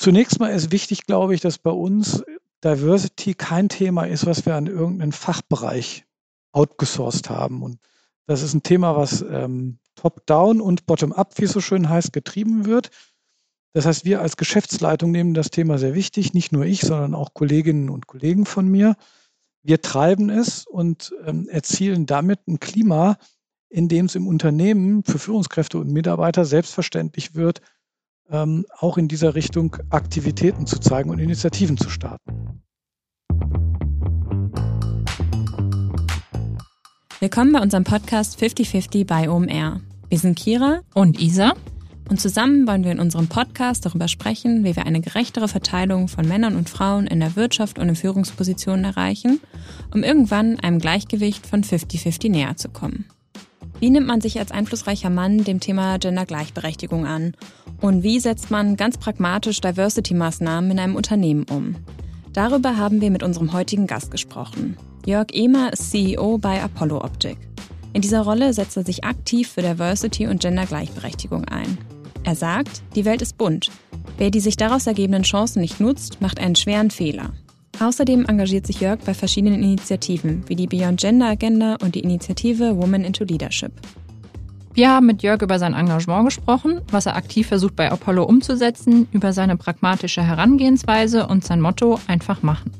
zunächst mal ist wichtig, glaube ich, dass bei uns Diversity kein Thema ist, was wir an irgendeinen Fachbereich outgesourced haben. Und das ist ein Thema, was ähm, top-down und bottom-up, wie es so schön heißt, getrieben wird. Das heißt, wir als Geschäftsleitung nehmen das Thema sehr wichtig, nicht nur ich, sondern auch Kolleginnen und Kollegen von mir. Wir treiben es und ähm, erzielen damit ein Klima, in dem es im Unternehmen für Führungskräfte und Mitarbeiter selbstverständlich wird, ähm, auch in dieser Richtung Aktivitäten zu zeigen und Initiativen zu starten. Willkommen bei unserem Podcast 5050 bei OMR. Wir sind Kira und Isa und zusammen wollen wir in unserem Podcast darüber sprechen, wie wir eine gerechtere Verteilung von Männern und Frauen in der Wirtschaft und in Führungspositionen erreichen, um irgendwann einem Gleichgewicht von 50-50 näher zu kommen. Wie nimmt man sich als einflussreicher Mann dem Thema Gendergleichberechtigung an? Und wie setzt man ganz pragmatisch Diversity-Maßnahmen in einem Unternehmen um? Darüber haben wir mit unserem heutigen Gast gesprochen. Jörg Ehmer ist CEO bei Apollo Optik. In dieser Rolle setzt er sich aktiv für Diversity und Gendergleichberechtigung ein. Er sagt, die Welt ist bunt. Wer die sich daraus ergebenden Chancen nicht nutzt, macht einen schweren Fehler. Außerdem engagiert sich Jörg bei verschiedenen Initiativen wie die Beyond Gender Agenda und die Initiative Women into Leadership. Wir haben mit Jörg über sein Engagement gesprochen, was er aktiv versucht bei Apollo umzusetzen, über seine pragmatische Herangehensweise und sein Motto einfach machen.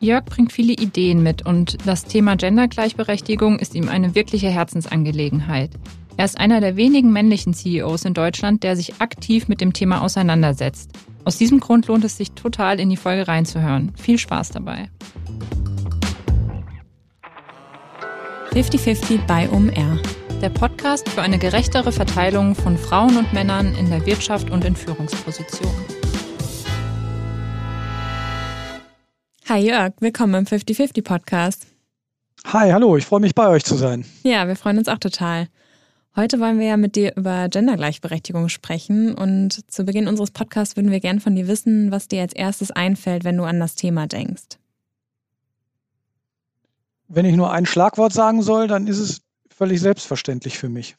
Jörg bringt viele Ideen mit und das Thema Gendergleichberechtigung ist ihm eine wirkliche Herzensangelegenheit. Er ist einer der wenigen männlichen CEOs in Deutschland, der sich aktiv mit dem Thema auseinandersetzt. Aus diesem Grund lohnt es sich total in die Folge reinzuhören. Viel Spaß dabei. 50-50 bei OMR der Podcast für eine gerechtere Verteilung von Frauen und Männern in der Wirtschaft und in Führungspositionen. Hi Jörg, willkommen im 50-50 Podcast. Hi, hallo, ich freue mich bei euch zu sein. Ja, wir freuen uns auch total. Heute wollen wir ja mit dir über Gendergleichberechtigung sprechen und zu Beginn unseres Podcasts würden wir gerne von dir wissen, was dir als erstes einfällt, wenn du an das Thema denkst. Wenn ich nur ein Schlagwort sagen soll, dann ist es völlig selbstverständlich für mich.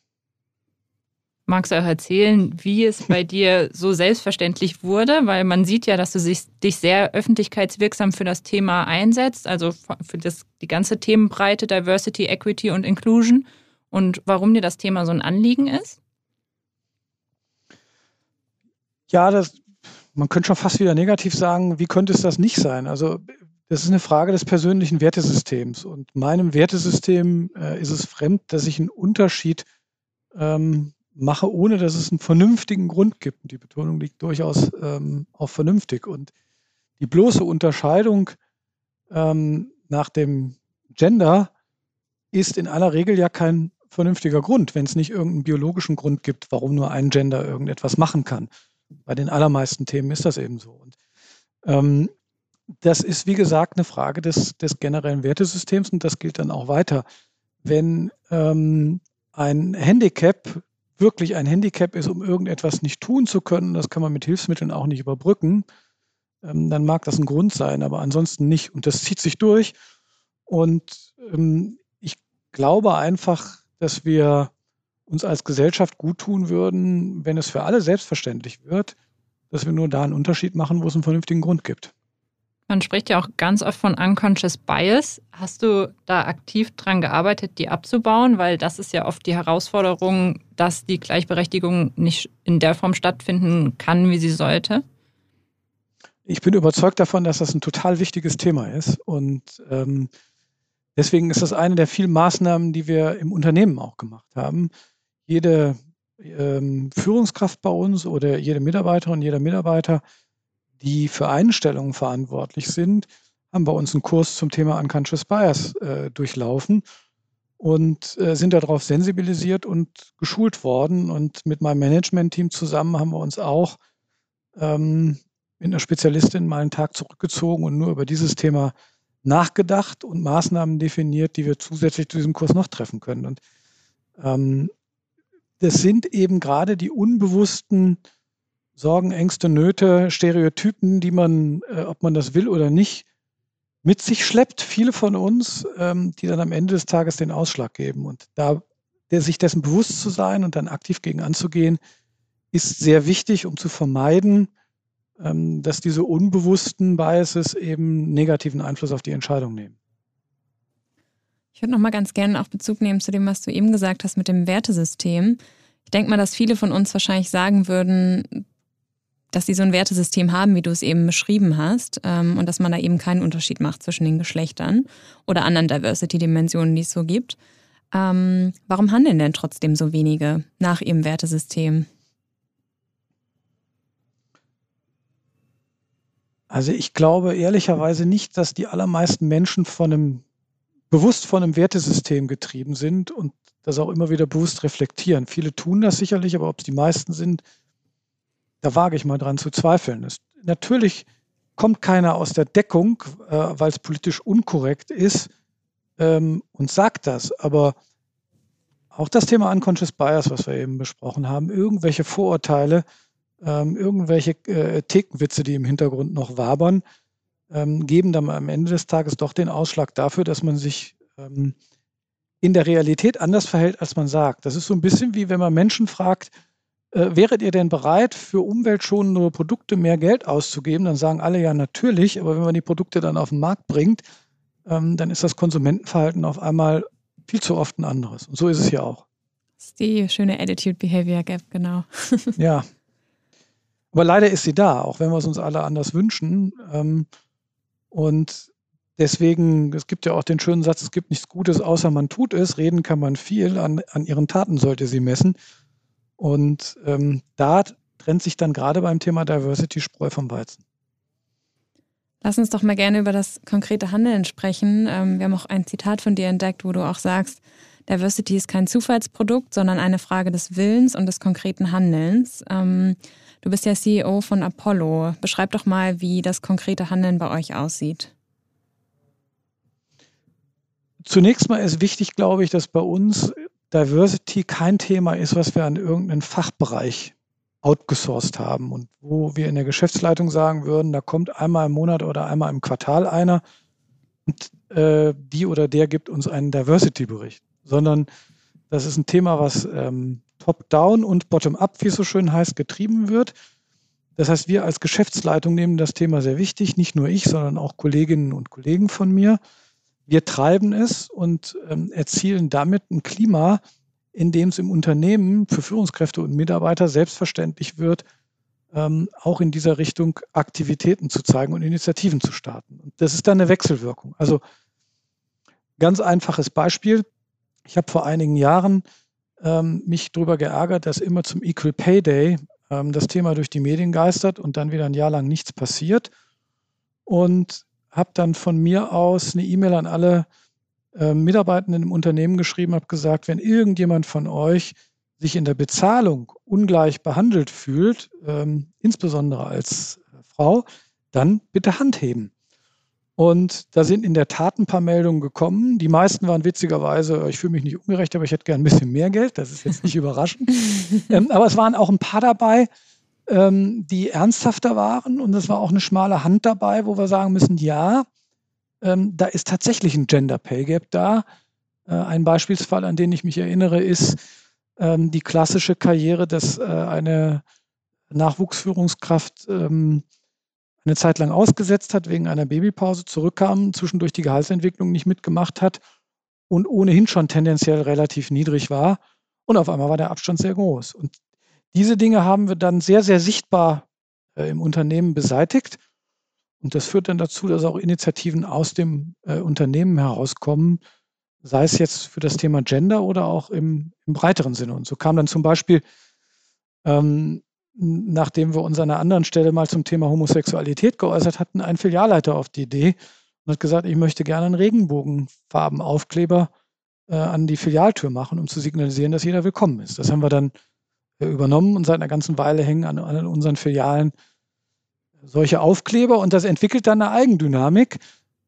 Magst du auch erzählen, wie es bei dir so selbstverständlich wurde? Weil man sieht ja, dass du dich, dich sehr öffentlichkeitswirksam für das Thema einsetzt, also für das, die ganze Themenbreite Diversity, Equity und Inclusion und warum dir das Thema so ein Anliegen ist? Ja, das, man könnte schon fast wieder negativ sagen, wie könnte es das nicht sein? Also das ist eine Frage des persönlichen Wertesystems. Und meinem Wertesystem äh, ist es fremd, dass ich einen Unterschied ähm, mache, ohne dass es einen vernünftigen Grund gibt. Und die Betonung liegt durchaus ähm, auf vernünftig. Und die bloße Unterscheidung ähm, nach dem Gender ist in aller Regel ja kein vernünftiger Grund, wenn es nicht irgendeinen biologischen Grund gibt, warum nur ein Gender irgendetwas machen kann. Bei den allermeisten Themen ist das eben so. Und ähm, das ist, wie gesagt, eine Frage des, des generellen Wertesystems und das gilt dann auch weiter. Wenn ähm, ein Handicap wirklich ein Handicap ist, um irgendetwas nicht tun zu können, das kann man mit Hilfsmitteln auch nicht überbrücken, ähm, dann mag das ein Grund sein, aber ansonsten nicht. Und das zieht sich durch. Und ähm, ich glaube einfach, dass wir uns als Gesellschaft gut tun würden, wenn es für alle selbstverständlich wird, dass wir nur da einen Unterschied machen, wo es einen vernünftigen Grund gibt. Man spricht ja auch ganz oft von Unconscious Bias. Hast du da aktiv dran gearbeitet, die abzubauen? Weil das ist ja oft die Herausforderung, dass die Gleichberechtigung nicht in der Form stattfinden kann, wie sie sollte. Ich bin überzeugt davon, dass das ein total wichtiges Thema ist. Und ähm, deswegen ist das eine der vielen Maßnahmen, die wir im Unternehmen auch gemacht haben. Jede ähm, Führungskraft bei uns oder jede Mitarbeiterin, jeder Mitarbeiter die für Einstellungen verantwortlich sind, haben bei uns einen Kurs zum Thema Unconscious Bias äh, durchlaufen und äh, sind darauf sensibilisiert und geschult worden. Und mit meinem Management-Team zusammen haben wir uns auch ähm, mit einer Spezialistin mal einen Tag zurückgezogen und nur über dieses Thema nachgedacht und Maßnahmen definiert, die wir zusätzlich zu diesem Kurs noch treffen können. Und ähm, das sind eben gerade die unbewussten Sorgen, Ängste, Nöte, Stereotypen, die man, äh, ob man das will oder nicht, mit sich schleppt, viele von uns, ähm, die dann am Ende des Tages den Ausschlag geben. Und da der, sich dessen bewusst zu sein und dann aktiv gegen anzugehen, ist sehr wichtig, um zu vermeiden, dass diese unbewussten Biases eben negativen Einfluss auf die Entscheidung nehmen. Ich würde noch mal ganz gerne auch Bezug nehmen zu dem, was du eben gesagt hast mit dem Wertesystem. Ich denke mal, dass viele von uns wahrscheinlich sagen würden, dass sie so ein Wertesystem haben, wie du es eben beschrieben hast, ähm, und dass man da eben keinen Unterschied macht zwischen den Geschlechtern oder anderen Diversity-Dimensionen, die es so gibt. Ähm, warum handeln denn trotzdem so wenige nach ihrem Wertesystem? Also ich glaube ehrlicherweise nicht, dass die allermeisten Menschen von einem bewusst von einem Wertesystem getrieben sind und das auch immer wieder bewusst reflektieren. Viele tun das sicherlich, aber ob es die meisten sind, da wage ich mal dran zu zweifeln. Es, natürlich kommt keiner aus der Deckung, äh, weil es politisch unkorrekt ist ähm, und sagt das. Aber auch das Thema Unconscious Bias, was wir eben besprochen haben, irgendwelche Vorurteile, ähm, irgendwelche äh, Thekenwitze, die im Hintergrund noch wabern, ähm, geben dann am Ende des Tages doch den Ausschlag dafür, dass man sich ähm, in der Realität anders verhält, als man sagt. Das ist so ein bisschen wie wenn man Menschen fragt, äh, wäret ihr denn bereit, für umweltschonende Produkte mehr Geld auszugeben? Dann sagen alle ja natürlich, aber wenn man die Produkte dann auf den Markt bringt, ähm, dann ist das Konsumentenverhalten auf einmal viel zu oft ein anderes. Und so ist es hier auch. Das ist die schöne Attitude Behavior Gap, genau. ja. Aber leider ist sie da, auch wenn wir es uns alle anders wünschen. Ähm, und deswegen, es gibt ja auch den schönen Satz, es gibt nichts Gutes, außer man tut es. Reden kann man viel, an, an ihren Taten sollte sie messen. Und ähm, da trennt sich dann gerade beim Thema Diversity Spreu vom Weizen. Lass uns doch mal gerne über das konkrete Handeln sprechen. Ähm, wir haben auch ein Zitat von dir entdeckt, wo du auch sagst, Diversity ist kein Zufallsprodukt, sondern eine Frage des Willens und des konkreten Handelns. Du bist ja CEO von Apollo. Beschreib doch mal, wie das konkrete Handeln bei euch aussieht. Zunächst mal ist wichtig, glaube ich, dass bei uns Diversity kein Thema ist, was wir an irgendeinen Fachbereich outgesourced haben und wo wir in der Geschäftsleitung sagen würden, da kommt einmal im Monat oder einmal im Quartal einer und äh, die oder der gibt uns einen Diversity-Bericht, sondern das ist ein Thema, was ähm, top-down und bottom-up, wie es so schön heißt, getrieben wird. Das heißt, wir als Geschäftsleitung nehmen das Thema sehr wichtig, nicht nur ich, sondern auch Kolleginnen und Kollegen von mir. Wir treiben es und ähm, erzielen damit ein Klima, in dem es im Unternehmen für Führungskräfte und Mitarbeiter selbstverständlich wird, ähm, auch in dieser Richtung Aktivitäten zu zeigen und Initiativen zu starten. Und das ist dann eine Wechselwirkung. Also ganz einfaches Beispiel. Ich habe vor einigen Jahren ähm, mich darüber geärgert, dass immer zum Equal Pay Day ähm, das Thema durch die Medien geistert und dann wieder ein Jahr lang nichts passiert. Und habe dann von mir aus eine E-Mail an alle äh, Mitarbeitenden im Unternehmen geschrieben, habe gesagt, wenn irgendjemand von euch sich in der Bezahlung ungleich behandelt fühlt, ähm, insbesondere als äh, Frau, dann bitte Hand heben. Und da sind in der Tat ein paar Meldungen gekommen. Die meisten waren witzigerweise, ich fühle mich nicht ungerecht, aber ich hätte gern ein bisschen mehr Geld. Das ist jetzt nicht überraschend. Ähm, aber es waren auch ein paar dabei, ähm, die ernsthafter waren. Und es war auch eine schmale Hand dabei, wo wir sagen müssen, ja, ähm, da ist tatsächlich ein Gender Pay Gap da. Äh, ein Beispielsfall, an den ich mich erinnere, ist ähm, die klassische Karriere, dass äh, eine Nachwuchsführungskraft ähm, eine Zeit lang ausgesetzt hat wegen einer Babypause, zurückkam, zwischendurch die Gehaltsentwicklung nicht mitgemacht hat und ohnehin schon tendenziell relativ niedrig war. Und auf einmal war der Abstand sehr groß. Und diese Dinge haben wir dann sehr, sehr sichtbar äh, im Unternehmen beseitigt und das führt dann dazu, dass auch Initiativen aus dem äh, Unternehmen herauskommen, sei es jetzt für das Thema Gender oder auch im, im breiteren Sinne. Und so kam dann zum Beispiel, ähm, nachdem wir uns an einer anderen Stelle mal zum Thema Homosexualität geäußert hatten, ein Filialleiter auf die Idee und hat gesagt, ich möchte gerne einen Regenbogenfarbenaufkleber äh, an die Filialtür machen, um zu signalisieren, dass jeder willkommen ist. Das haben wir dann äh, übernommen und seit einer ganzen Weile hängen an, an unseren Filialen solche Aufkleber und das entwickelt dann eine Eigendynamik,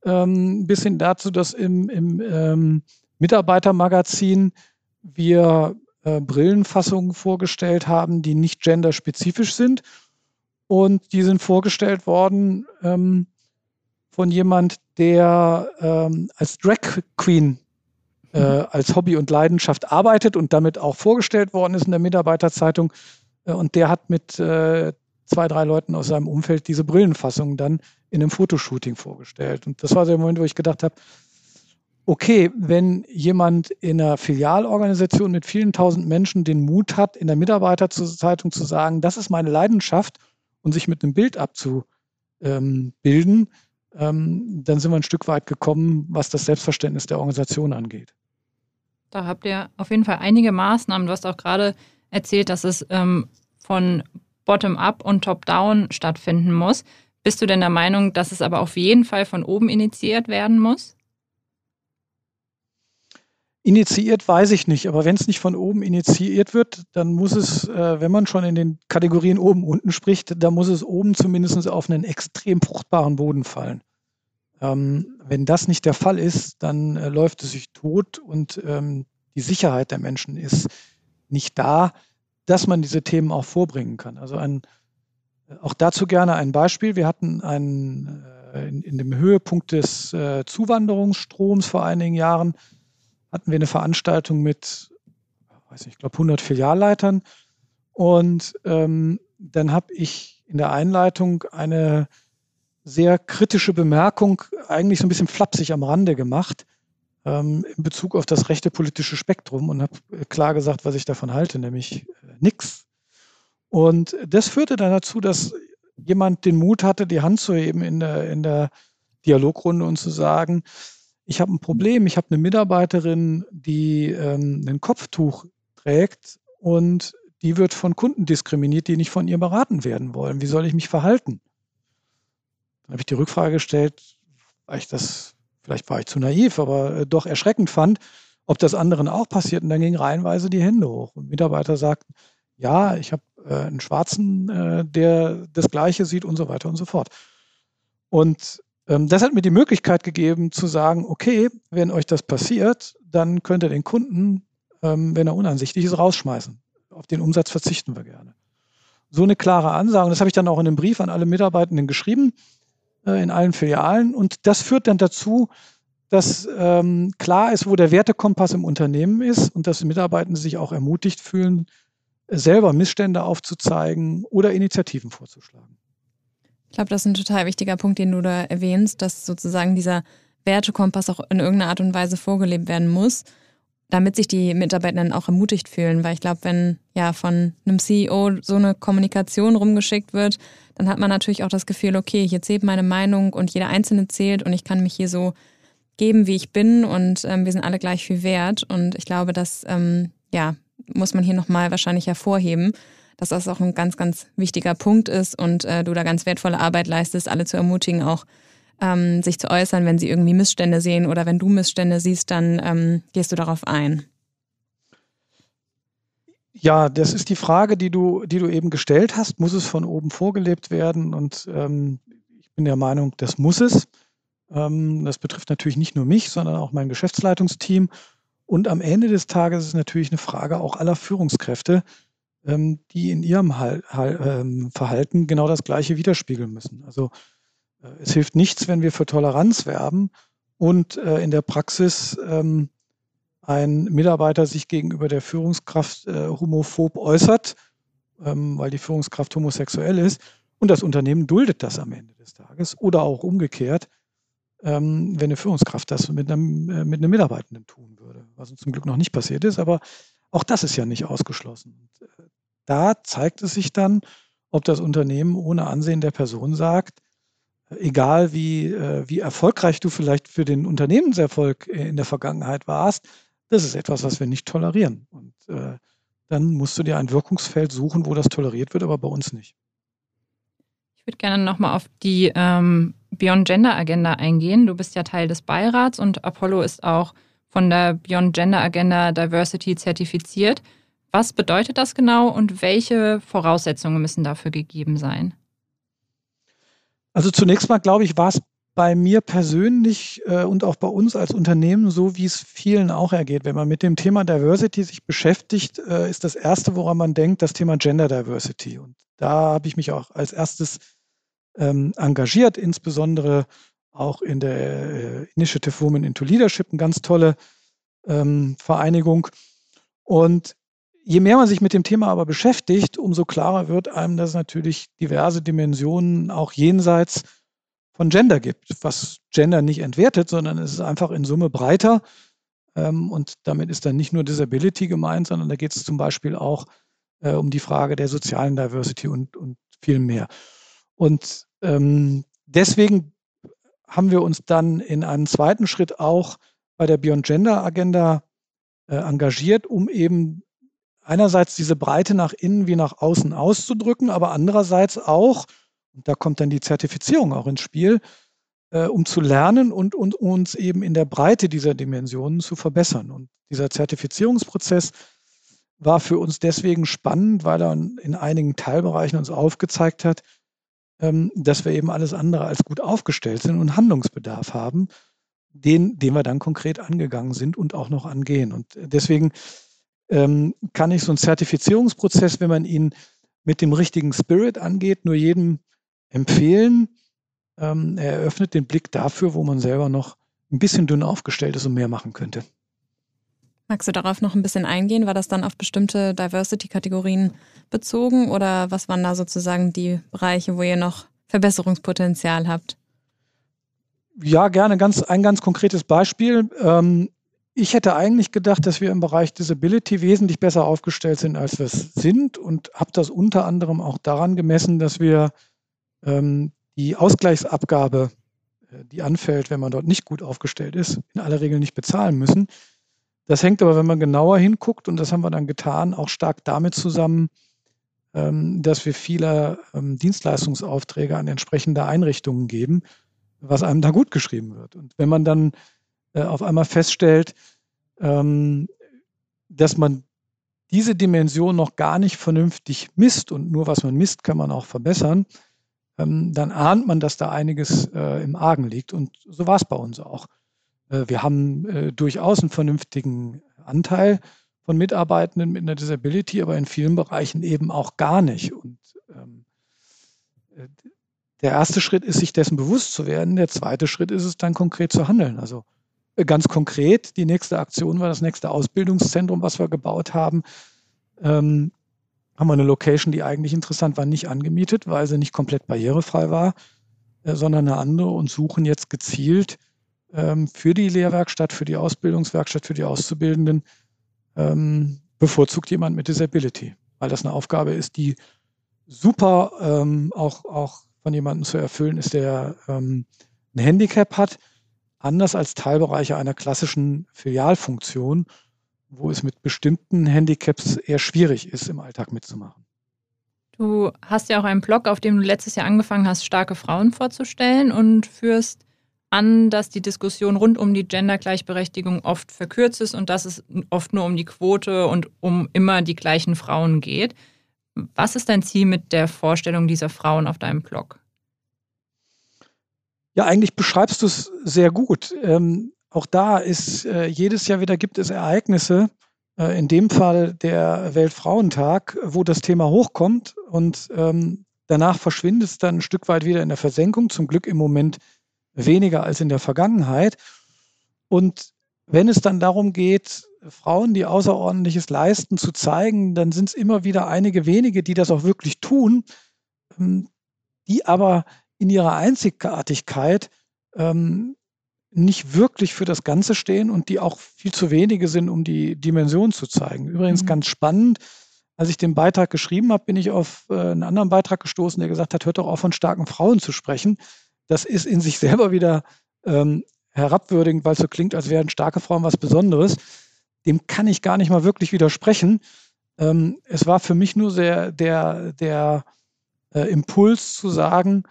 ähm, bis hin dazu, dass im, im ähm, Mitarbeitermagazin wir äh, Brillenfassungen vorgestellt haben, die nicht genderspezifisch sind. Und die sind vorgestellt worden ähm, von jemand, der ähm, als Drag Queen äh, als Hobby und Leidenschaft arbeitet und damit auch vorgestellt worden ist in der Mitarbeiterzeitung. Äh, und der hat mit äh, zwei, drei Leuten aus seinem Umfeld diese Brillenfassung dann in einem Fotoshooting vorgestellt. Und das war der Moment, wo ich gedacht habe, okay, wenn jemand in einer Filialorganisation mit vielen tausend Menschen den Mut hat, in der Mitarbeiterzeitung zu sagen, das ist meine Leidenschaft und sich mit einem Bild abzubilden, ähm, dann sind wir ein Stück weit gekommen, was das Selbstverständnis der Organisation angeht. Da habt ihr auf jeden Fall einige Maßnahmen. Du hast auch gerade erzählt, dass es ähm, von Bottom-up und Top-down stattfinden muss. Bist du denn der Meinung, dass es aber auf jeden Fall von oben initiiert werden muss? Initiiert weiß ich nicht, aber wenn es nicht von oben initiiert wird, dann muss es, äh, wenn man schon in den Kategorien oben unten spricht, dann muss es oben zumindest auf einen extrem fruchtbaren Boden fallen. Ähm, wenn das nicht der Fall ist, dann äh, läuft es sich tot und ähm, die Sicherheit der Menschen ist nicht da, dass man diese Themen auch vorbringen kann. Also ein, auch dazu gerne ein Beispiel. Wir hatten einen, äh, in, in, dem Höhepunkt des äh, Zuwanderungsstroms vor einigen Jahren hatten wir eine Veranstaltung mit, weiß nicht, ich glaube 100 Filialleitern. Und ähm, dann habe ich in der Einleitung eine sehr kritische Bemerkung, eigentlich so ein bisschen flapsig am Rande gemacht, ähm, in Bezug auf das rechte politische Spektrum und habe klar gesagt, was ich davon halte, nämlich äh, nix. Und das führte dann dazu, dass jemand den Mut hatte, die Hand zu heben in der, in der Dialogrunde und zu sagen, ich habe ein Problem, ich habe eine Mitarbeiterin, die ähm, ein Kopftuch trägt und die wird von Kunden diskriminiert, die nicht von ihr beraten werden wollen. Wie soll ich mich verhalten? Dann habe ich die Rückfrage gestellt, weil ich das, vielleicht war ich zu naiv, aber äh, doch erschreckend fand, ob das anderen auch passiert. Und dann gingen reihenweise die Hände hoch. Und Mitarbeiter sagten, ja, ich habe äh, einen Schwarzen, äh, der das Gleiche sieht und so weiter und so fort. Und das hat mir die Möglichkeit gegeben zu sagen, okay, wenn euch das passiert, dann könnt ihr den Kunden, ähm, wenn er uneinsichtig ist, rausschmeißen. Auf den Umsatz verzichten wir gerne. So eine klare Ansage. Das habe ich dann auch in einem Brief an alle Mitarbeitenden geschrieben, äh, in allen Filialen. Und das führt dann dazu, dass ähm, klar ist, wo der Wertekompass im Unternehmen ist und dass die Mitarbeitenden sich auch ermutigt fühlen, selber Missstände aufzuzeigen oder Initiativen vorzuschlagen. Ich glaube, das ist ein total wichtiger Punkt, den du da erwähnst, dass sozusagen dieser Wertekompass auch in irgendeiner Art und Weise vorgelebt werden muss, damit sich die Mitarbeitenden auch ermutigt fühlen. Weil ich glaube, wenn ja von einem CEO so eine Kommunikation rumgeschickt wird, dann hat man natürlich auch das Gefühl, okay, hier zählt meine Meinung und jeder Einzelne zählt und ich kann mich hier so geben, wie ich bin und ähm, wir sind alle gleich viel wert. Und ich glaube, das ähm, ja, muss man hier nochmal wahrscheinlich hervorheben dass das auch ein ganz, ganz wichtiger Punkt ist und äh, du da ganz wertvolle Arbeit leistest, alle zu ermutigen, auch ähm, sich zu äußern, wenn sie irgendwie Missstände sehen oder wenn du Missstände siehst, dann ähm, gehst du darauf ein. Ja, das ist die Frage, die du, die du eben gestellt hast. Muss es von oben vorgelebt werden? Und ähm, ich bin der Meinung, das muss es. Ähm, das betrifft natürlich nicht nur mich, sondern auch mein Geschäftsleitungsteam. Und am Ende des Tages ist es natürlich eine Frage auch aller Führungskräfte, die in ihrem ähm, Verhalten genau das Gleiche widerspiegeln müssen. Also äh, es hilft nichts, wenn wir für Toleranz werben und äh, in der Praxis ähm, ein Mitarbeiter sich gegenüber der Führungskraft äh, homophob äußert, ähm, weil die Führungskraft homosexuell ist und das Unternehmen duldet das am Ende des Tages oder auch umgekehrt, ähm, wenn eine Führungskraft das mit einem, mit einem Mitarbeitenden tun würde, was uns zum Glück noch nicht passiert ist, aber auch das ist ja nicht ausgeschlossen. Äh, da zeigt es sich dann, ob das Unternehmen ohne Ansehen der Person sagt, egal wie, äh, wie erfolgreich du vielleicht für den Unternehmenserfolg in der Vergangenheit warst, das ist etwas, was wir nicht tolerieren. Und äh, dann musst du dir ein Wirkungsfeld suchen, wo das toleriert wird, aber bei uns nicht. Ich würde gerne nochmal auf die ähm, Beyond Gender Agenda eingehen. Du bist ja Teil des Beirats und Apollo ist auch von der Beyond Gender Agenda Diversity zertifiziert. Was bedeutet das genau und welche Voraussetzungen müssen dafür gegeben sein? Also zunächst mal, glaube ich, war es bei mir persönlich äh, und auch bei uns als Unternehmen so, wie es vielen auch ergeht. Wenn man mit dem Thema Diversity sich beschäftigt, äh, ist das Erste, woran man denkt, das Thema Gender Diversity. Und da habe ich mich auch als erstes ähm, engagiert, insbesondere auch in der äh, Initiative Women into Leadership, eine ganz tolle ähm, Vereinigung. Und je mehr man sich mit dem Thema aber beschäftigt, umso klarer wird einem, dass es natürlich diverse Dimensionen auch jenseits von Gender gibt, was Gender nicht entwertet, sondern es ist einfach in Summe breiter. Ähm, und damit ist dann nicht nur Disability gemeint, sondern da geht es zum Beispiel auch äh, um die Frage der sozialen Diversity und, und viel mehr. Und ähm, deswegen haben wir uns dann in einem zweiten Schritt auch bei der Beyond Gender Agenda äh, engagiert, um eben einerseits diese Breite nach innen wie nach außen auszudrücken, aber andererseits auch, und da kommt dann die Zertifizierung auch ins Spiel, äh, um zu lernen und, und uns eben in der Breite dieser Dimensionen zu verbessern. Und dieser Zertifizierungsprozess war für uns deswegen spannend, weil er in einigen Teilbereichen uns aufgezeigt hat, dass wir eben alles andere als gut aufgestellt sind und Handlungsbedarf haben, den, den wir dann konkret angegangen sind und auch noch angehen. Und deswegen ähm, kann ich so einen Zertifizierungsprozess, wenn man ihn mit dem richtigen Spirit angeht, nur jedem empfehlen. Ähm, er eröffnet den Blick dafür, wo man selber noch ein bisschen dünn aufgestellt ist und mehr machen könnte. Magst du darauf noch ein bisschen eingehen? War das dann auf bestimmte Diversity-Kategorien bezogen oder was waren da sozusagen die Bereiche, wo ihr noch Verbesserungspotenzial habt? Ja, gerne. Ganz, ein ganz konkretes Beispiel. Ähm, ich hätte eigentlich gedacht, dass wir im Bereich Disability wesentlich besser aufgestellt sind, als wir es sind und habe das unter anderem auch daran gemessen, dass wir ähm, die Ausgleichsabgabe, äh, die anfällt, wenn man dort nicht gut aufgestellt ist, in aller Regel nicht bezahlen müssen. Das hängt aber, wenn man genauer hinguckt, und das haben wir dann getan, auch stark damit zusammen, ähm, dass wir viele ähm, Dienstleistungsaufträge an entsprechende Einrichtungen geben, was einem da gut geschrieben wird. Und wenn man dann äh, auf einmal feststellt, ähm, dass man diese Dimension noch gar nicht vernünftig misst und nur was man misst, kann man auch verbessern, dann ahnt man, dass da einiges äh, im Argen liegt. Und so war es bei uns auch. Äh, wir haben durchaus einen vernünftigen Anteil von Mitarbeitenden mit einer Disability, aber in vielen Bereichen eben auch gar nicht. Und ähm, der erste Schritt ist, sich dessen bewusst zu werden. Der zweite Schritt ist es dann konkret zu handeln. Also Ganz konkret, die nächste Aktion war das nächste Ausbildungszentrum, was wir gebaut haben. Ähm, haben wir eine Location, die eigentlich interessant war, nicht angemietet, weil sie nicht komplett barrierefrei war, äh, sondern eine andere und suchen jetzt gezielt ähm, für die Lehrwerkstatt, für die Ausbildungswerkstatt, für die Auszubildenden ähm, bevorzugt jemand mit Disability, weil das eine Aufgabe ist, die super ähm, auch, auch von jemandem zu erfüllen ist, der ähm, ein Handicap hat anders als Teilbereiche einer klassischen Filialfunktion, wo es mit bestimmten Handicaps eher schwierig ist, im Alltag mitzumachen. Du hast ja auch einen Blog, auf dem du letztes Jahr angefangen hast, starke Frauen vorzustellen und führst an, dass die Diskussion rund um die Gendergleichberechtigung oft verkürzt ist und dass es oft nur um die Quote und um immer die gleichen Frauen geht. Was ist dein Ziel mit der Vorstellung dieser Frauen auf deinem Blog? Ja, eigentlich beschreibst du es sehr gut. Ähm, auch da ist äh, jedes Jahr wieder gibt es Ereignisse, äh, in dem Fall der Weltfrauentag, wo das Thema hochkommt und ähm, danach verschwindet es dann ein Stück weit wieder in der Versenkung, zum Glück im Moment weniger als in der Vergangenheit. Und wenn es dann darum geht, Frauen, die Außerordentliches leisten, zu zeigen, dann sind es immer wieder einige wenige, die das auch wirklich tun, ähm, die aber in ihrer Einzigartigkeit ähm, nicht wirklich für das Ganze stehen und die auch viel zu wenige sind, um die Dimension zu zeigen. Übrigens mhm. ganz spannend, als ich den Beitrag geschrieben habe, bin ich auf äh, einen anderen Beitrag gestoßen, der gesagt hat, hört doch auf von starken Frauen zu sprechen. Das ist in sich selber wieder ähm, herabwürdigend, weil es so klingt, als wären starke Frauen was Besonderes. Dem kann ich gar nicht mal wirklich widersprechen. Ähm, es war für mich nur sehr der, der äh, Impuls zu sagen,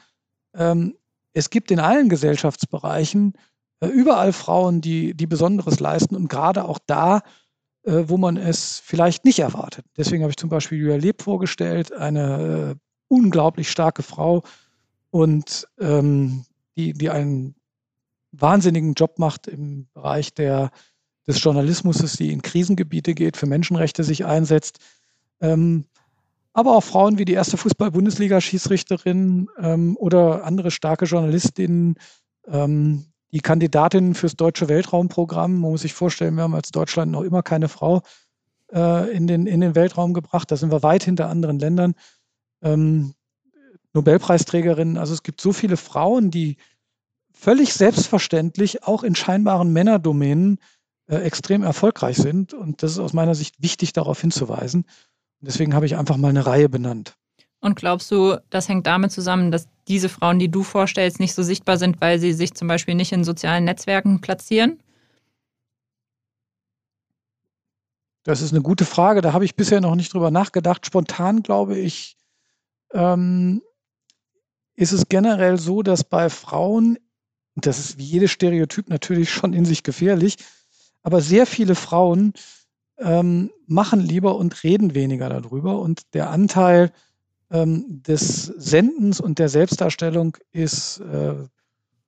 ähm, es gibt in allen Gesellschaftsbereichen äh, überall Frauen, die, die Besonderes leisten und gerade auch da, äh, wo man es vielleicht nicht erwartet. Deswegen habe ich zum Beispiel Julia Leb vorgestellt, eine äh, unglaublich starke Frau und ähm, die, die einen wahnsinnigen Job macht im Bereich der, des Journalismus, die in Krisengebiete geht, für Menschenrechte sich einsetzt. Ähm, aber auch Frauen wie die erste Fußball-Bundesliga-Schiedsrichterin ähm, oder andere starke Journalistinnen, ähm, die Kandidatinnen fürs deutsche Weltraumprogramm. Man muss sich vorstellen, wir haben als Deutschland noch immer keine Frau äh, in, den, in den Weltraum gebracht. Da sind wir weit hinter anderen Ländern. Ähm, Nobelpreisträgerinnen. Also es gibt so viele Frauen, die völlig selbstverständlich auch in scheinbaren Männerdomänen äh, extrem erfolgreich sind. Und das ist aus meiner Sicht wichtig, darauf hinzuweisen. Und deswegen habe ich einfach mal eine Reihe benannt. Und glaubst du, das hängt damit zusammen, dass diese Frauen, die du vorstellst, nicht so sichtbar sind, weil sie sich zum Beispiel nicht in sozialen Netzwerken platzieren? Das ist eine gute Frage. Da habe ich bisher noch nicht drüber nachgedacht. Spontan glaube ich, ähm, ist es generell so, dass bei Frauen, das ist wie jedes Stereotyp natürlich schon in sich gefährlich, aber sehr viele Frauen ähm, machen lieber und reden weniger darüber. Und der Anteil ähm, des Sendens und der Selbstdarstellung ist, äh,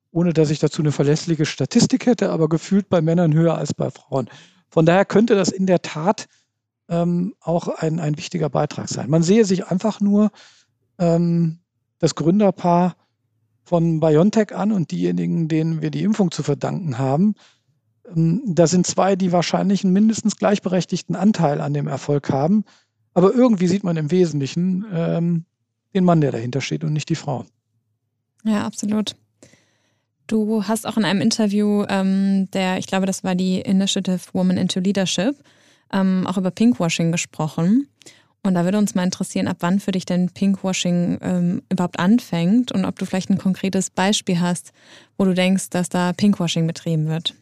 ohne dass ich dazu eine verlässliche Statistik hätte, aber gefühlt bei Männern höher als bei Frauen. Von daher könnte das in der Tat ähm, auch ein, ein wichtiger Beitrag sein. Man sehe sich einfach nur ähm, das Gründerpaar von BioNTech an und diejenigen, denen wir die Impfung zu verdanken haben. Ähm, da sind zwei, die wahrscheinlich einen mindestens gleichberechtigten Anteil an dem Erfolg haben. Aber irgendwie sieht man im Wesentlichen ähm, den Mann, der dahinter steht und nicht die Frau. Ja, absolut. Du hast auch in einem Interview ähm, der, ich glaube, das war die Initiative Woman into Leadership, ähm, auch über Pinkwashing gesprochen. Und da würde uns mal interessieren, ab wann für dich denn Pinkwashing ähm, überhaupt anfängt und ob du vielleicht ein konkretes Beispiel hast, wo du denkst, dass da Pinkwashing betrieben wird.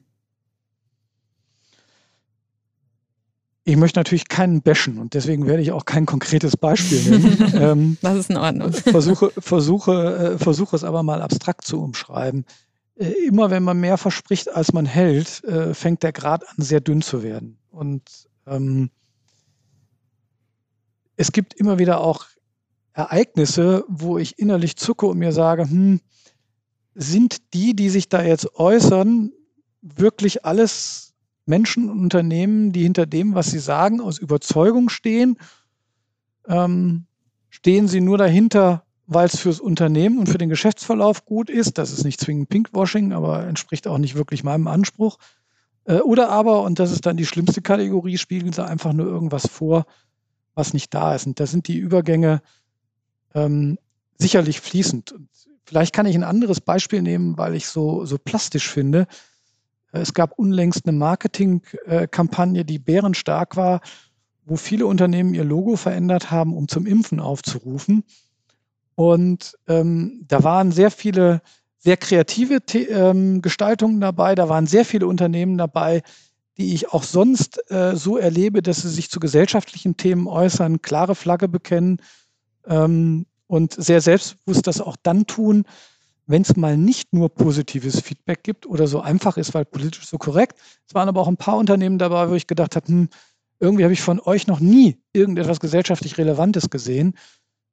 Ich möchte natürlich keinen bashen und deswegen werde ich auch kein konkretes Beispiel nennen. ähm, das ist in Ordnung. Versuche, versuche, äh, versuche es aber mal abstrakt zu umschreiben. Äh, immer wenn man mehr verspricht, als man hält, äh, fängt der Grad an, sehr dünn zu werden. Und ähm, es gibt immer wieder auch Ereignisse, wo ich innerlich zucke und mir sage, hm, sind die, die sich da jetzt äußern, wirklich alles Menschen und Unternehmen, die hinter dem, was sie sagen, aus Überzeugung stehen? Ähm, stehen sie nur dahinter, weil es fürs Unternehmen und für den Geschäftsverlauf gut ist? Das ist nicht zwingend Pinkwashing, aber entspricht auch nicht wirklich meinem Anspruch. Äh, oder aber, und das ist dann die schlimmste Kategorie, spiegeln sie einfach nur irgendwas vor, was nicht da ist. Und da sind die Übergänge ähm, sicherlich fließend. Und vielleicht kann ich ein anderes Beispiel nehmen, weil ich so, so plastisch finde. Es gab unlängst eine Marketingkampagne, die bärenstark war, wo viele Unternehmen ihr Logo verändert haben, um zum Impfen aufzurufen. Und ähm, da waren sehr viele sehr kreative ähm, Gestaltungen dabei. Da waren sehr viele Unternehmen dabei, die ich auch sonst äh, so erlebe, dass sie sich zu gesellschaftlichen Themen äußern, klare Flagge bekennen ähm, und sehr selbstbewusst das auch dann tun, wenn es mal nicht nur positives Feedback gibt oder so einfach ist, weil politisch so korrekt. Es waren aber auch ein paar Unternehmen dabei, wo ich gedacht habe, hm, irgendwie habe ich von euch noch nie irgendetwas gesellschaftlich Relevantes gesehen.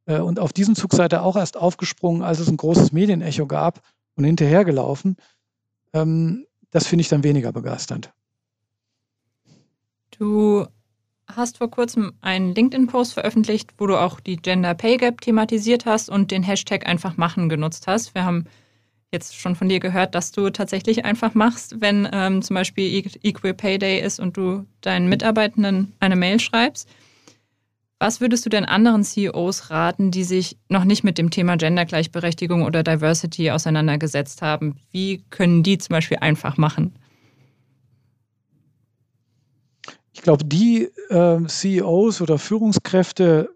Äh, und auf diesen Zug seid ihr auch erst aufgesprungen, als es ein großes Medienecho gab und hinterhergelaufen. Ähm, das finde ich dann weniger begeisternd. Du hast vor kurzem einen LinkedIn-Post veröffentlicht, wo du auch die Gender Pay Gap thematisiert hast und den Hashtag einfach machen genutzt hast. Wir haben jetzt schon von dir gehört, dass du tatsächlich einfach machst, wenn ähm, zum Beispiel Equal Pay Day ist und du deinen Mitarbeitenden eine Mail schreibst. Was würdest du denn anderen CEOs raten, die sich noch nicht mit dem Thema Gendergleichberechtigung oder Diversity auseinandergesetzt haben? Wie können die zum Beispiel einfach machen? Ich glaube, die äh, CEOs oder Führungskräfte,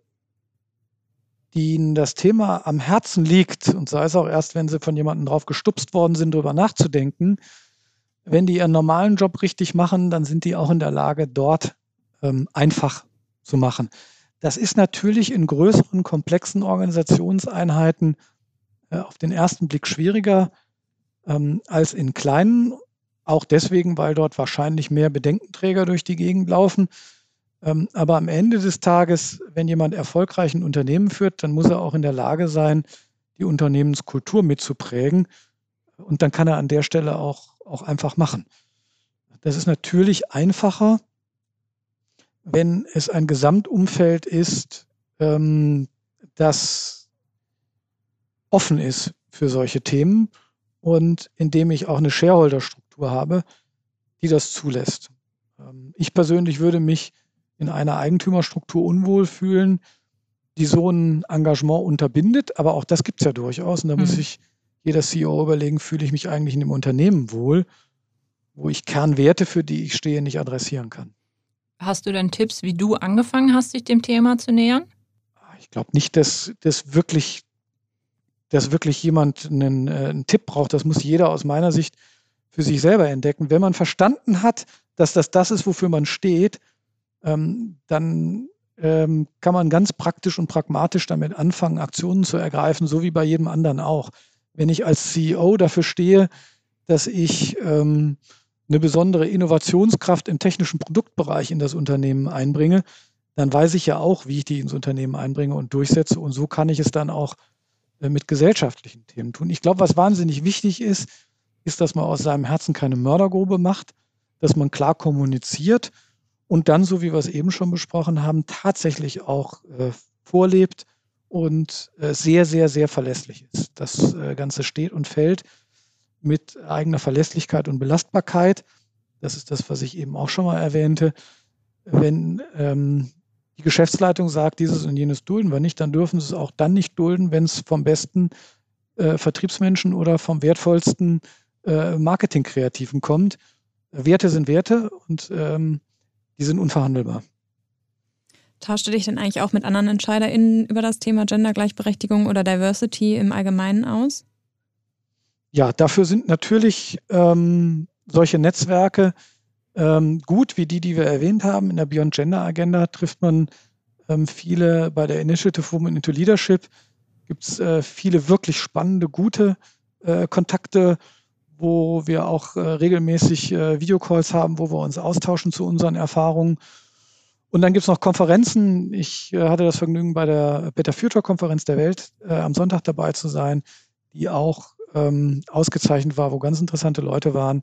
denen das Thema am Herzen liegt, und sei es auch erst, wenn sie von jemandem drauf gestupst worden sind, darüber nachzudenken, wenn die ihren normalen Job richtig machen, dann sind die auch in der Lage, dort ähm, einfach zu machen. Das ist natürlich in größeren, komplexen Organisationseinheiten äh, auf den ersten Blick schwieriger ähm, als in kleinen auch deswegen, weil dort wahrscheinlich mehr Bedenkenträger durch die Gegend laufen. Ähm, aber am Ende des Tages, wenn jemand erfolgreich ein Unternehmen führt, dann muss er auch in der Lage sein, die Unternehmenskultur mitzuprägen. Und dann kann er an der Stelle auch, auch einfach machen. Das ist natürlich einfacher, wenn es ein Gesamtumfeld ist, ähm, das offen ist für solche Themen und in dem ich auch eine Shareholder-Struktur Struktur habe, die das zulässt. Ähm, ich persönlich würde mich in einer Eigentümerstruktur unwohl fühlen, die so ein Engagement unterbindet. Aber auch das gibt es ja durchaus. Und da mhm. muss sich jeder CEO überlegen, fühle ich mich eigentlich in dem Unternehmen wohl, wo ich Kernwerte, für die ich stehe, nicht adressieren kann. Hast du denn Tipps, wie du angefangen hast, sich dem Thema zu nähern? Ich glaube nicht, dass, dass, wirklich, dass wirklich jemand einen, äh, einen Tipp braucht. Das muss jeder aus meiner Sicht für sich selber entdecken. Wenn man verstanden hat, dass das das ist, wofür man steht, ähm, dann ähm, kann man ganz praktisch und pragmatisch damit anfangen, Aktionen zu ergreifen, so wie bei jedem anderen auch. Wenn ich als CEO dafür stehe, dass ich ähm, eine besondere Innovationskraft im technischen Produktbereich in das Unternehmen einbringe, dann weiß ich ja auch, wie ich die ins Unternehmen einbringe und durchsetze. Und so kann ich es dann auch äh, mit gesellschaftlichen Themen tun. Ich glaube, was wahnsinnig wichtig ist, ist, dass man aus seinem Herzen keine Mördergrube macht, dass man klar kommuniziert und dann, so wie wir es eben schon besprochen haben, tatsächlich auch äh, vorlebt und äh, sehr, sehr, sehr verlässlich ist. Das äh, Ganze steht und fällt mit eigener Verlässlichkeit und Belastbarkeit. Das ist das, was ich eben auch schon mal erwähnte. Wenn ähm, die Geschäftsleitung sagt, dieses und jenes dulden wir nicht, dann dürfen sie es auch dann nicht dulden, wenn es vom besten äh, Vertriebsmenschen oder vom wertvollsten äh, Marketingkreativen kommt. Werte sind Werte und ähm, die sind unverhandelbar. Tauschst du dich denn eigentlich auch mit anderen EntscheiderInnen über das Thema Gendergleichberechtigung oder Diversity im Allgemeinen aus? Ja, dafür sind natürlich ähm, solche Netzwerke ähm, gut, wie die, die wir erwähnt haben. In der Beyond Gender Agenda trifft man ähm, viele, bei der Initiative Women into Leadership gibt es äh, viele wirklich spannende, gute äh, Kontakte wo wir auch äh, regelmäßig äh, Videocalls haben, wo wir uns austauschen zu unseren Erfahrungen. Und dann gibt es noch Konferenzen. Ich äh, hatte das Vergnügen, bei der Better Future Konferenz der Welt am Sonntag dabei zu sein, die auch ähm, ausgezeichnet war, wo ganz interessante Leute waren.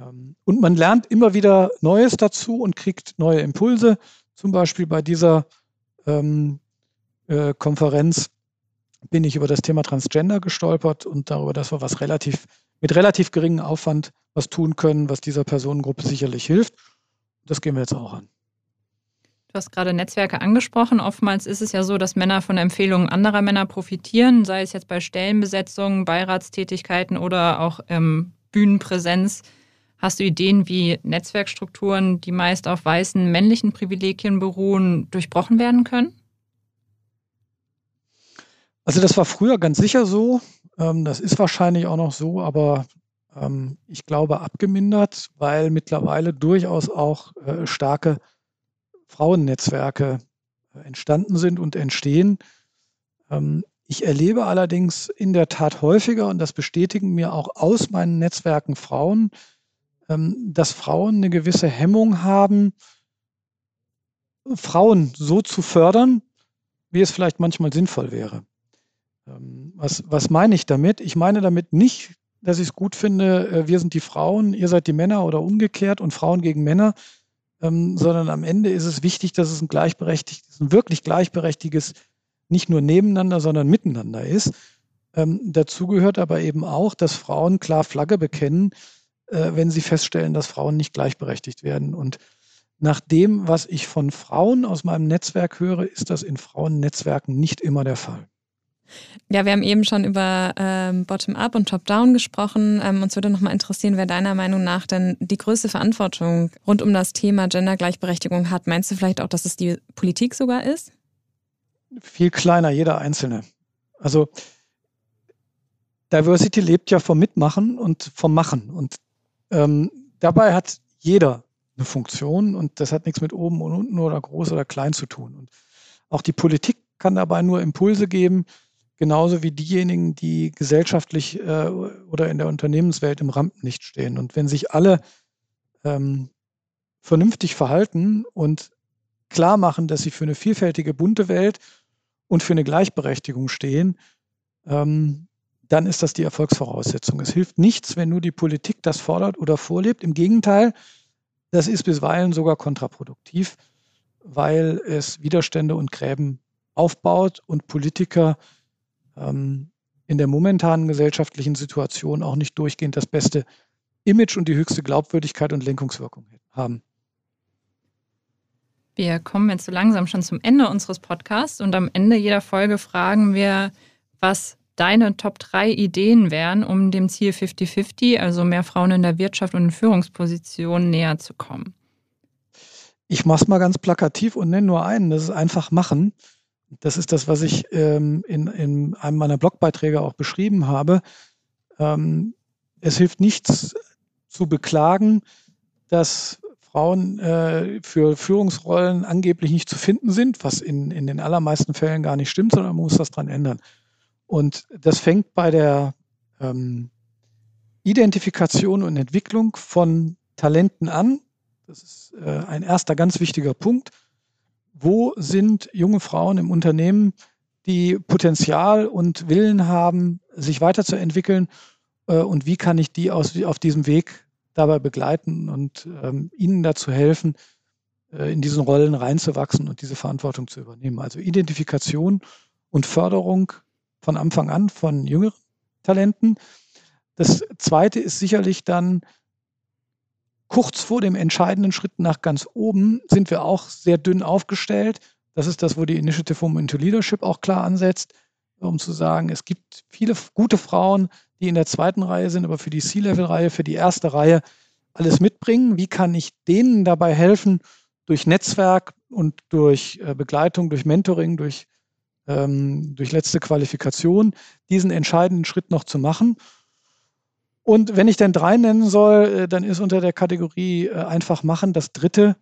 Ähm, und man lernt immer wieder Neues dazu und kriegt neue Impulse. Zum Beispiel bei dieser ähm, äh, Konferenz bin ich über das Thema Transgender gestolpert und darüber, dass wir was relativ mit relativ geringem Aufwand was tun können, was dieser Personengruppe sicherlich hilft. Das gehen wir jetzt auch an. Du hast gerade Netzwerke angesprochen. Oftmals ist es ja so, dass Männer von Empfehlungen anderer Männer profitieren, sei es jetzt bei Stellenbesetzungen, Beiratstätigkeiten oder auch ähm, Bühnenpräsenz. Hast du Ideen, wie Netzwerkstrukturen, die meist auf weißen männlichen Privilegien beruhen, durchbrochen werden können? Also das war früher ganz sicher so. Ähm, das ist wahrscheinlich auch noch so, aber ähm, ich glaube abgemindert, weil mittlerweile durchaus auch äh, starke Frauennetzwerke äh, entstanden sind und entstehen. Ähm, ich erlebe allerdings in der Tat häufiger, und das bestätigen mir auch aus meinen Netzwerken Frauen, ähm, dass Frauen eine gewisse Hemmung haben, Frauen so zu fördern, wie es vielleicht manchmal sinnvoll wäre. Ähm, was, was meine ich damit? Ich meine damit nicht, dass ich es gut finde, äh, wir sind die Frauen, ihr seid die Männer oder umgekehrt und Frauen gegen Männer, ähm, sondern am Ende ist es wichtig, dass es ein gleichberechtigtes, ein wirklich gleichberechtigtes, nicht nur nebeneinander, sondern miteinander ist. Ähm, dazu gehört aber eben auch, dass Frauen klar Flagge bekennen, äh, wenn sie feststellen, dass Frauen nicht gleichberechtigt werden. Und nach dem, was ich von Frauen aus meinem Netzwerk höre, ist das in Frauennetzwerken nicht immer der Fall. Ja, wir haben eben schon über ähm, Bottom-up und Top-down gesprochen. Ähm, uns würde nochmal interessieren, wer deiner Meinung nach denn die größte Verantwortung rund um das Thema Gendergleichberechtigung hat. Meinst du vielleicht auch, dass es die Politik sogar ist? Viel kleiner, jeder Einzelne. Also Diversity lebt ja vom Mitmachen und vom Machen. Und ähm, dabei hat jeder eine Funktion und das hat nichts mit oben und unten oder groß oder klein zu tun. Und auch die Politik kann dabei nur Impulse geben, genauso wie diejenigen, die gesellschaftlich äh, oder in der Unternehmenswelt im Rampenlicht stehen. Und wenn sich alle ähm, vernünftig verhalten und klar machen, dass sie für eine vielfältige, bunte Welt und für eine Gleichberechtigung stehen, ähm, dann ist das die Erfolgsvoraussetzung. Es hilft nichts, wenn nur die Politik das fordert oder vorlebt. Im Gegenteil, das ist bisweilen sogar kontraproduktiv, weil es Widerstände und Gräben aufbaut und Politiker ähm, in der momentanen gesellschaftlichen Situation auch nicht durchgehend das beste Image und die höchste Glaubwürdigkeit und Lenkungswirkung haben. Wir kommen jetzt so langsam schon zum Ende unseres Podcasts und am Ende jeder Folge fragen wir, was deine Top 3 Ideen wären, um dem Ziel 50-50, also mehr Frauen in der Wirtschaft und in Führungspositionen näher zu kommen. Ich mache es mal ganz plakativ und nenne nur einen, das ist einfach machen. Das ist das, was ich ähm, in, in einem meiner Blogbeiträge auch beschrieben habe. Ähm, es hilft nichts zu beklagen, dass Frauen äh, für Führungsrollen angeblich nicht zu finden sind, was in, in den allermeisten Fällen gar nicht stimmt, sondern man muss das dran ändern. Und das fängt bei der ähm, Identifikation und Entwicklung von Talenten an. Das ist äh, ein erster ganz wichtiger Punkt. Wo sind junge Frauen im Unternehmen, die Potenzial und Willen haben, sich weiterzuentwickeln? Äh, und wie kann ich die aus, auf diesem Weg dabei begleiten und ähm, ihnen dazu helfen, äh, in diesen Rollen reinzuwachsen und diese Verantwortung zu übernehmen. Also Identifikation und Förderung von Anfang an von jüngeren Talenten. Das zweite ist sicherlich dann kurz vor dem entscheidenden Schritt nach ganz oben sind wir auch sehr dünn aufgestellt. Das ist das, wo die Initiative for into Leadership auch klar ansetzt, um zu sagen, es gibt viele gute Frauen, die in der zweiten Reihe sind, aber für die C-Level-Reihe, für die erste Reihe alles mitbringen. Wie kann ich denen dabei helfen, durch Netzwerk und durch äh, Begleitung, durch Mentoring, durch, ähm, durch letzte Qualifikation diesen entscheidenden Schritt noch zu machen? Und wenn ich denn drei nennen soll, äh, dann ist unter der Kategorie äh, einfach machen das dritte,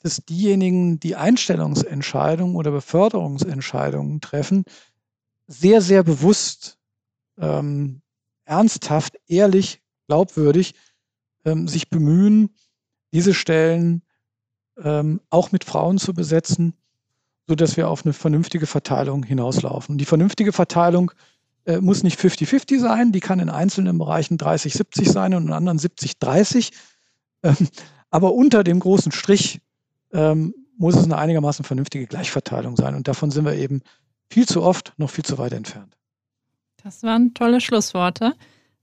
dass diejenigen, die Einstellungsentscheidungen oder Beförderungsentscheidungen treffen, sehr, sehr bewusst ähm, ernsthaft, ehrlich, glaubwürdig ähm, sich bemühen, diese Stellen ähm, auch mit Frauen zu besetzen, sodass wir auf eine vernünftige Verteilung hinauslaufen. Die vernünftige Verteilung äh, muss nicht 50-50 sein, die kann in einzelnen Bereichen 30-70 sein und in anderen 70-30. Ähm, aber unter dem großen Strich ähm, muss es eine einigermaßen vernünftige Gleichverteilung sein. Und davon sind wir eben viel zu oft noch viel zu weit entfernt. Das waren tolle Schlussworte.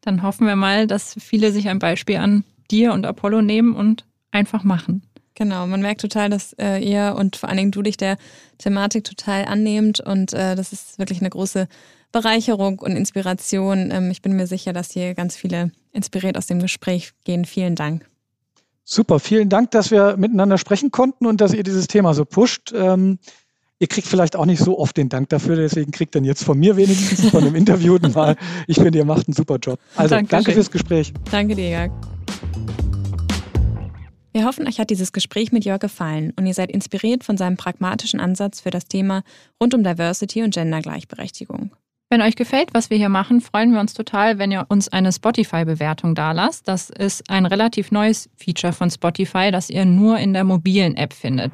Dann hoffen wir mal, dass viele sich ein Beispiel an dir und Apollo nehmen und einfach machen. Genau, man merkt total, dass äh, ihr und vor allen Dingen du dich der Thematik total annehmt und äh, das ist wirklich eine große Bereicherung und Inspiration. Ähm, ich bin mir sicher, dass hier ganz viele inspiriert aus dem Gespräch gehen. Vielen Dank. Super, vielen Dank, dass wir miteinander sprechen konnten und dass ihr dieses Thema so pusht. Ähm, Ihr kriegt vielleicht auch nicht so oft den Dank dafür, deswegen kriegt dann jetzt von mir wenigstens von dem Interviewten mal. Ich finde, ihr macht einen super Job. Also Dankeschön. danke fürs Gespräch. Danke dir, Jörg. Wir hoffen, euch hat dieses Gespräch mit Jörg gefallen und ihr seid inspiriert von seinem pragmatischen Ansatz für das Thema rund um Diversity und Gendergleichberechtigung. Wenn euch gefällt, was wir hier machen, freuen wir uns total, wenn ihr uns eine Spotify-Bewertung dalasst. Das ist ein relativ neues Feature von Spotify, das ihr nur in der mobilen App findet.